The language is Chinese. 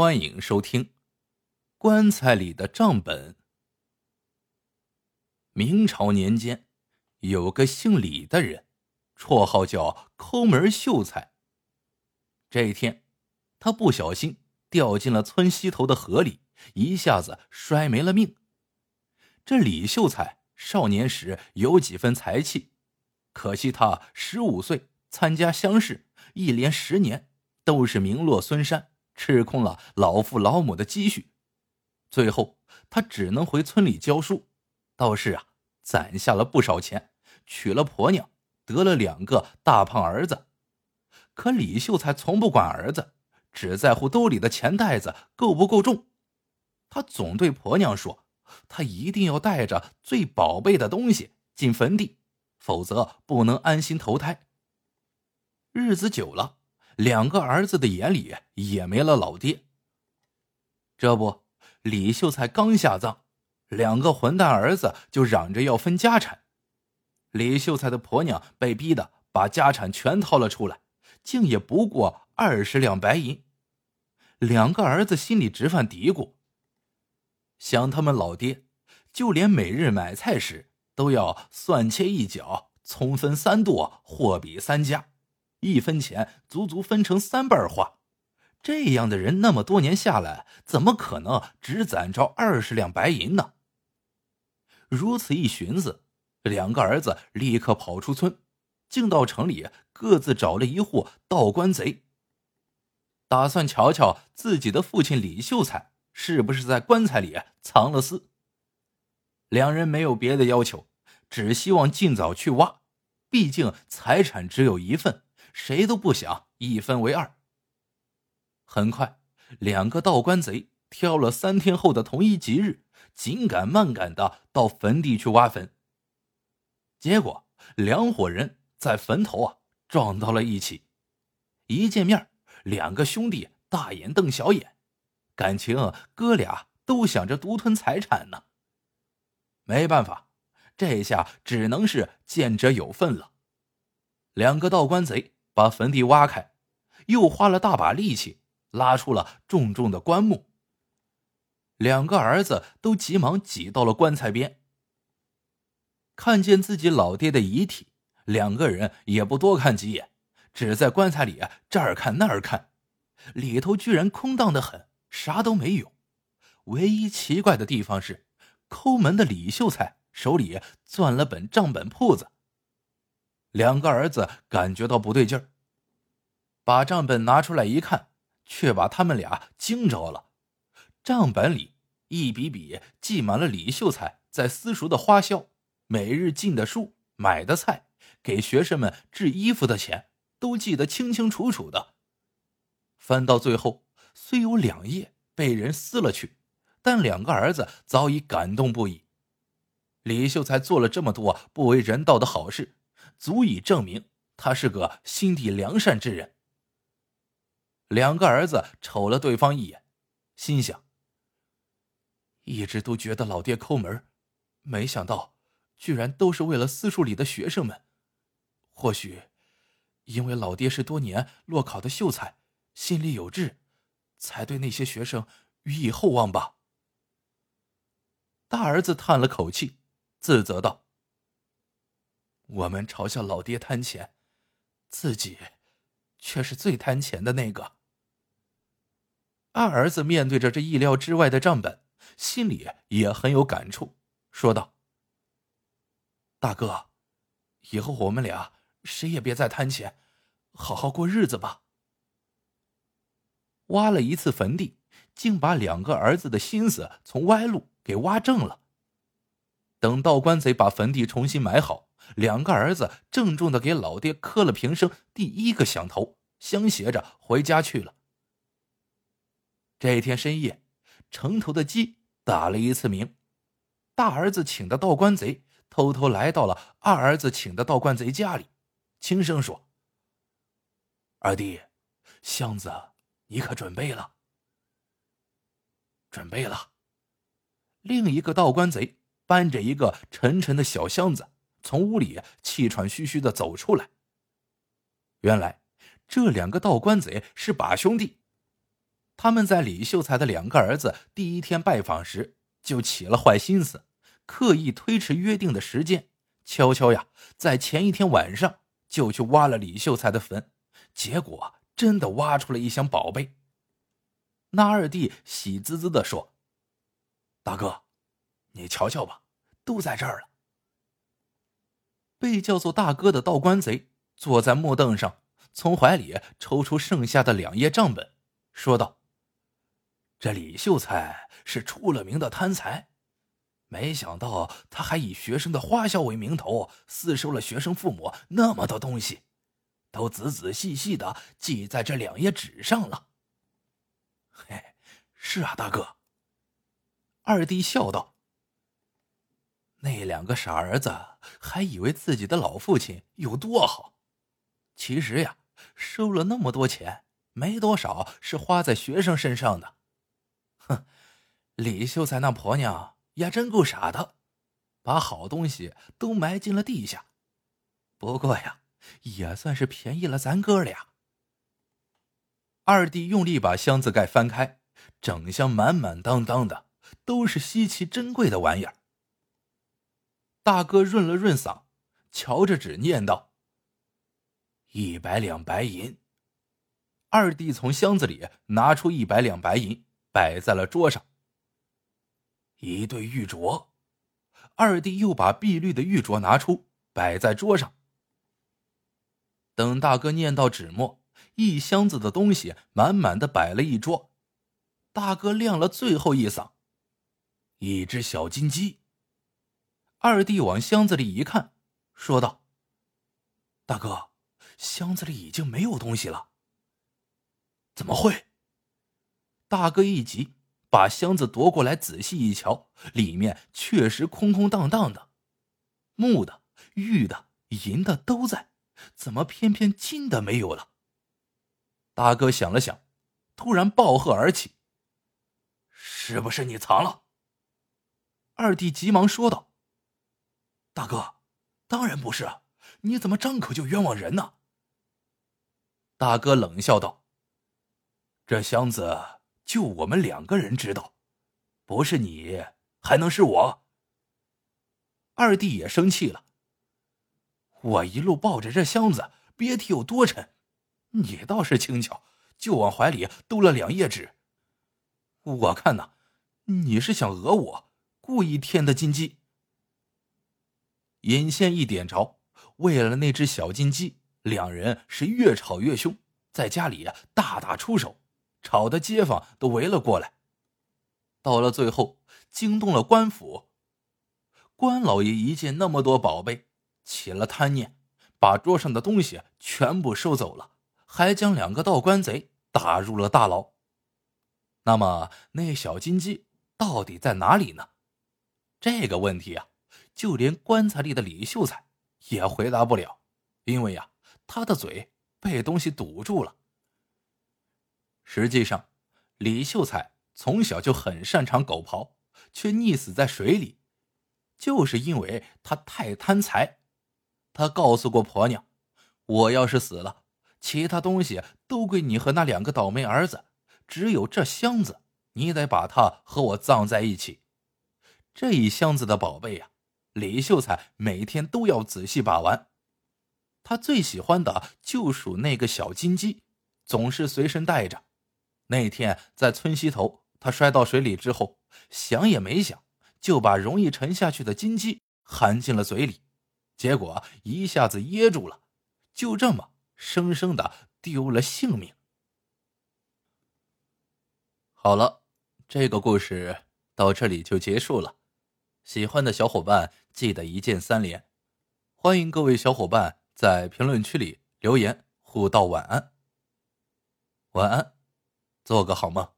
欢迎收听《棺材里的账本》。明朝年间，有个姓李的人，绰号叫抠门秀才。这一天，他不小心掉进了村西头的河里，一下子摔没了命。这李秀才少年时有几分才气，可惜他十五岁参加乡试，一连十年都是名落孙山。吃空了老父老母的积蓄，最后他只能回村里教书，倒是啊攒下了不少钱，娶了婆娘，得了两个大胖儿子。可李秀才从不管儿子，只在乎兜里的钱袋子够不够重。他总对婆娘说：“他一定要带着最宝贝的东西进坟地，否则不能安心投胎。”日子久了。两个儿子的眼里也没了老爹。这不，李秀才刚下葬，两个混蛋儿子就嚷着要分家产。李秀才的婆娘被逼的把家产全掏了出来，竟也不过二十两白银。两个儿子心里直犯嘀咕，想他们老爹，就连每日买菜时都要蒜切一角，葱分三剁，货比三家。一分钱足足分成三半花，这样的人那么多年下来，怎么可能只攒着二十两白银呢？如此一寻思，两个儿子立刻跑出村，竟到城里各自找了一户盗棺贼，打算瞧瞧自己的父亲李秀才是不是在棺材里藏了私。两人没有别的要求，只希望尽早去挖，毕竟财产只有一份。谁都不想一分为二。很快，两个盗棺贼挑了三天后的同一吉日，紧赶慢赶的到坟地去挖坟。结果，两伙人在坟头啊撞到了一起。一见面，两个兄弟大眼瞪小眼，感情哥俩都想着独吞财产呢。没办法，这下只能是见者有份了。两个盗棺贼。把坟地挖开，又花了大把力气拉出了重重的棺木。两个儿子都急忙挤到了棺材边，看见自己老爹的遗体，两个人也不多看几眼，只在棺材里这儿看那儿看，里头居然空荡的很，啥都没有。唯一奇怪的地方是，抠门的李秀才手里攥了本账本铺子。两个儿子感觉到不对劲儿，把账本拿出来一看，却把他们俩惊着了。账本里一笔笔记满了李秀才在私塾的花销，每日进的书、买的菜、给学生们制衣服的钱，都记得清清楚楚的。翻到最后，虽有两页被人撕了去，但两个儿子早已感动不已。李秀才做了这么多不为人道的好事。足以证明他是个心地良善之人。两个儿子瞅了对方一眼，心想：一直都觉得老爹抠门，没想到居然都是为了私塾里的学生们。或许因为老爹是多年落考的秀才，心里有志，才对那些学生予以厚望吧。大儿子叹了口气，自责道。我们嘲笑老爹贪钱，自己却是最贪钱的那个。二儿子面对着这意料之外的账本，心里也很有感触，说道：“大哥，以后我们俩谁也别再贪钱，好好过日子吧。”挖了一次坟地，竟把两个儿子的心思从歪路给挖正了。等到棺贼把坟地重新埋好。两个儿子郑重的给老爹磕了平生第一个响头，相携着回家去了。这一天深夜，城头的鸡打了一次鸣，大儿子请的道观贼偷偷来到了二儿子请的道观贼家里，轻声说：“二弟，箱子你可准备了？”“准备了。”另一个道观贼搬着一个沉沉的小箱子。从屋里气喘吁吁的走出来。原来，这两个道观贼是把兄弟。他们在李秀才的两个儿子第一天拜访时就起了坏心思，刻意推迟约定的时间，悄悄呀，在前一天晚上就去挖了李秀才的坟，结果真的挖出了一箱宝贝。那二弟喜滋滋的说：“大哥，你瞧瞧吧，都在这儿了。”被叫做大哥的道观贼坐在木凳上，从怀里抽出剩下的两页账本，说道：“这李秀才是出了名的贪财，没想到他还以学生的花销为名头，私收了学生父母那么多东西，都仔仔细细的记在这两页纸上了。”嘿，是啊，大哥。二弟笑道：“那两个傻儿子还以为自己的老父亲有多好，其实呀，收了那么多钱，没多少是花在学生身上的。哼，李秀才那婆娘也真够傻的，把好东西都埋进了地下。不过呀，也算是便宜了咱哥俩。”二弟用力把箱子盖翻开，整箱满满当当的都是稀奇珍贵的玩意儿。大哥润了润嗓，瞧着纸念道：“一百两白银。”二弟从箱子里拿出一百两白银，摆在了桌上。一对玉镯，二弟又把碧绿的玉镯拿出，摆在桌上。等大哥念到纸墨。一箱子的东西满满的摆了一桌，大哥亮了最后一嗓，一只小金鸡。二弟往箱子里一看，说道：“大哥，箱子里已经没有东西了。”怎么会？大哥一急，把箱子夺过来仔细一瞧，里面确实空空荡荡的，木的、玉的、银的都在，怎么偏偏金的没有了？大哥想了想，突然暴喝而起：“是不是你藏了？”二弟急忙说道：“大哥，当然不是，你怎么张口就冤枉人呢？”大哥冷笑道：“这箱子就我们两个人知道，不是你还能是我？”二弟也生气了：“我一路抱着这箱子，别提有多沉。”你倒是轻巧，就往怀里兜了两页纸。我看呐，你是想讹我，故意添的金鸡。引线一点着，为了那只小金鸡，两人是越吵越凶，在家里大打出手，吵得街坊都围了过来。到了最后，惊动了官府，关老爷一见那么多宝贝，起了贪念，把桌上的东西全部收走了。还将两个道观贼打入了大牢。那么，那小金鸡到底在哪里呢？这个问题啊，就连棺材里的李秀才也回答不了，因为呀，他的嘴被东西堵住了。实际上，李秀才从小就很擅长狗刨，却溺死在水里，就是因为他太贪财。他告诉过婆娘：“我要是死了。”其他东西都归你和那两个倒霉儿子，只有这箱子，你得把它和我葬在一起。这一箱子的宝贝呀，李秀才每天都要仔细把玩。他最喜欢的就属那个小金鸡，总是随身带着。那天在村西头，他摔到水里之后，想也没想，就把容易沉下去的金鸡含进了嘴里，结果一下子噎住了，就这么。生生的丢了性命。好了，这个故事到这里就结束了。喜欢的小伙伴记得一键三连，欢迎各位小伙伴在评论区里留言互道晚安。晚安，做个好梦。